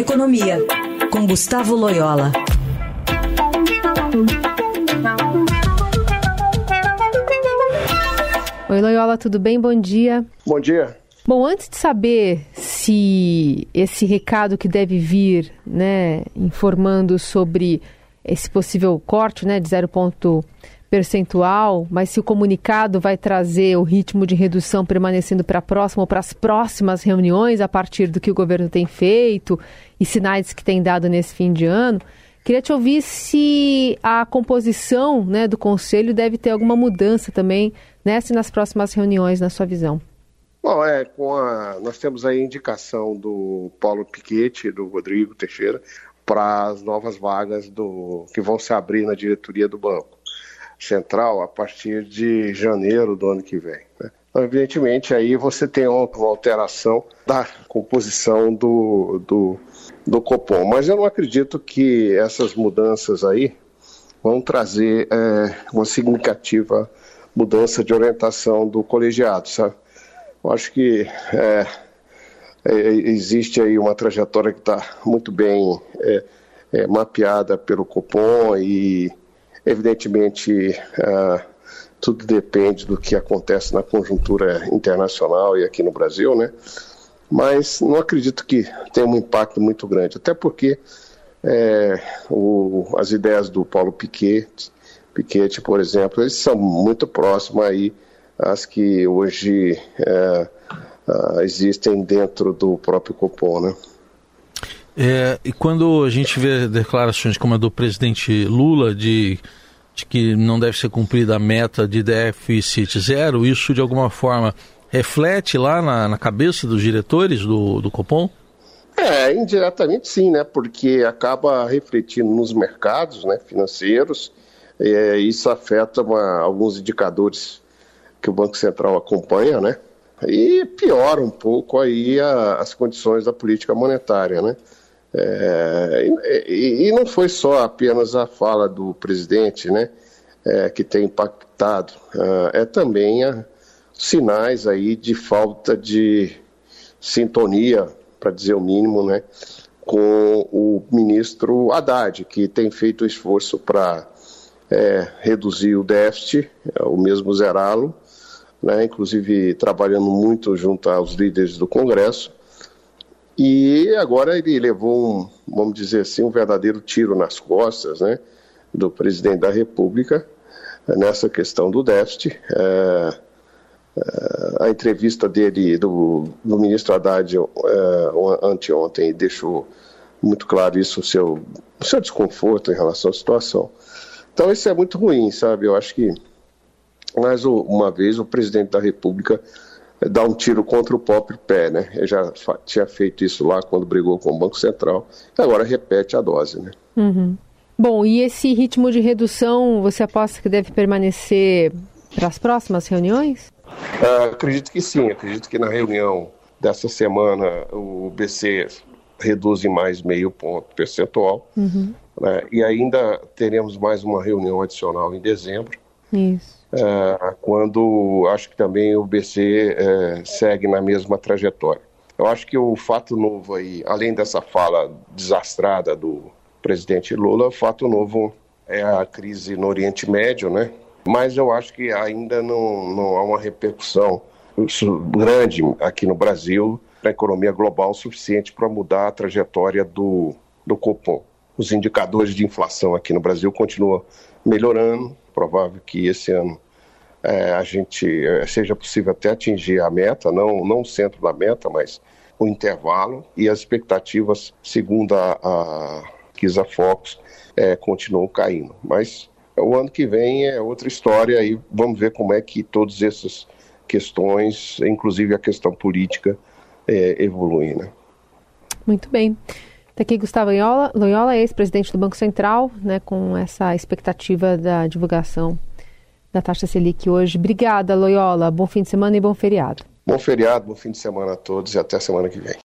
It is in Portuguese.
Economia, com Gustavo Loyola. Oi, Loyola, tudo bem? Bom dia. Bom dia. Bom, antes de saber se esse recado que deve vir, né, informando sobre esse possível corte, né, de 0 ponto percentual, mas se o comunicado vai trazer o ritmo de redução permanecendo para a próxima ou para as próximas reuniões a partir do que o governo tem feito e sinais que tem dado nesse fim de ano, queria te ouvir se a composição né, do conselho deve ter alguma mudança também nessa e nas próximas reuniões, na sua visão. Bom, é, com a, nós temos a indicação do Paulo Piquete do Rodrigo Teixeira para as novas vagas do, que vão se abrir na diretoria do banco central a partir de janeiro do ano que vem. Né? Então, evidentemente, aí você tem uma alteração da composição do, do, do Copom. Mas eu não acredito que essas mudanças aí vão trazer é, uma significativa mudança de orientação do colegiado, sabe? Eu acho que é, é, existe aí uma trajetória que está muito bem é, é, mapeada pelo Copom e Evidentemente, uh, tudo depende do que acontece na conjuntura internacional e aqui no Brasil, né? Mas não acredito que tenha um impacto muito grande, até porque é, o, as ideias do Paulo Piquet, Piquet, por exemplo, eles são muito próximas aí às que hoje é, uh, existem dentro do próprio Copom, né? É, e quando a gente vê declarações como a do presidente Lula de, de, que não deve ser cumprida a meta de déficit zero, isso de alguma forma reflete lá na, na cabeça dos diretores do, do Copom? É, indiretamente sim, né? Porque acaba refletindo nos mercados né, financeiros, é, isso afeta uma, alguns indicadores que o Banco Central acompanha, né? E piora um pouco aí a, as condições da política monetária, né? É, e, e, não foi só apenas a fala do presidente né, é, que tem impactado, é, é também a, sinais aí de falta de sintonia, para dizer o mínimo, né, com o ministro Haddad, que tem feito esforço para é, reduzir o déficit, é, o mesmo zerá-lo, né, inclusive trabalhando muito junto aos líderes do Congresso, e agora ele levou, vamos dizer assim, um verdadeiro tiro nas costas né, do presidente da República nessa questão do déficit. É, é, a entrevista dele, do, do ministro Haddad, é, anteontem, deixou muito claro isso, o seu, o seu desconforto em relação à situação. Então, isso é muito ruim, sabe? Eu acho que, mais uma vez, o presidente da República dar um tiro contra o próprio pé, né? Ele já tinha feito isso lá quando brigou com o Banco Central, e agora repete a dose, né? Uhum. Bom, e esse ritmo de redução, você aposta que deve permanecer para as próximas reuniões? Uh, acredito que sim, acredito que na reunião dessa semana o BC reduz em mais meio ponto percentual, uhum. né? e ainda teremos mais uma reunião adicional em dezembro. Isso é, quando acho que também o BC é, segue na mesma trajetória. Eu acho que o fato novo aí, além dessa fala desastrada do presidente Lula, o fato novo é a crise no Oriente Médio, né? Mas eu acho que ainda não, não há uma repercussão grande aqui no Brasil para a economia global suficiente para mudar a trajetória do, do Copom. Os indicadores de inflação aqui no Brasil continuam melhorando, provável que esse ano é, a gente é, seja possível até atingir a meta, não, não o centro da meta, mas o intervalo e as expectativas, segundo a, a Kisa Fox, é, continuam caindo. Mas o ano que vem é outra história e vamos ver como é que todas essas questões, inclusive a questão política, é, evoluem. Né? Muito bem. Está aqui Gustavo Loyola, ex-presidente do Banco Central, né, com essa expectativa da divulgação da taxa Selic hoje. Obrigada, Loyola. Bom fim de semana e bom feriado. Bom feriado, bom fim de semana a todos e até semana que vem.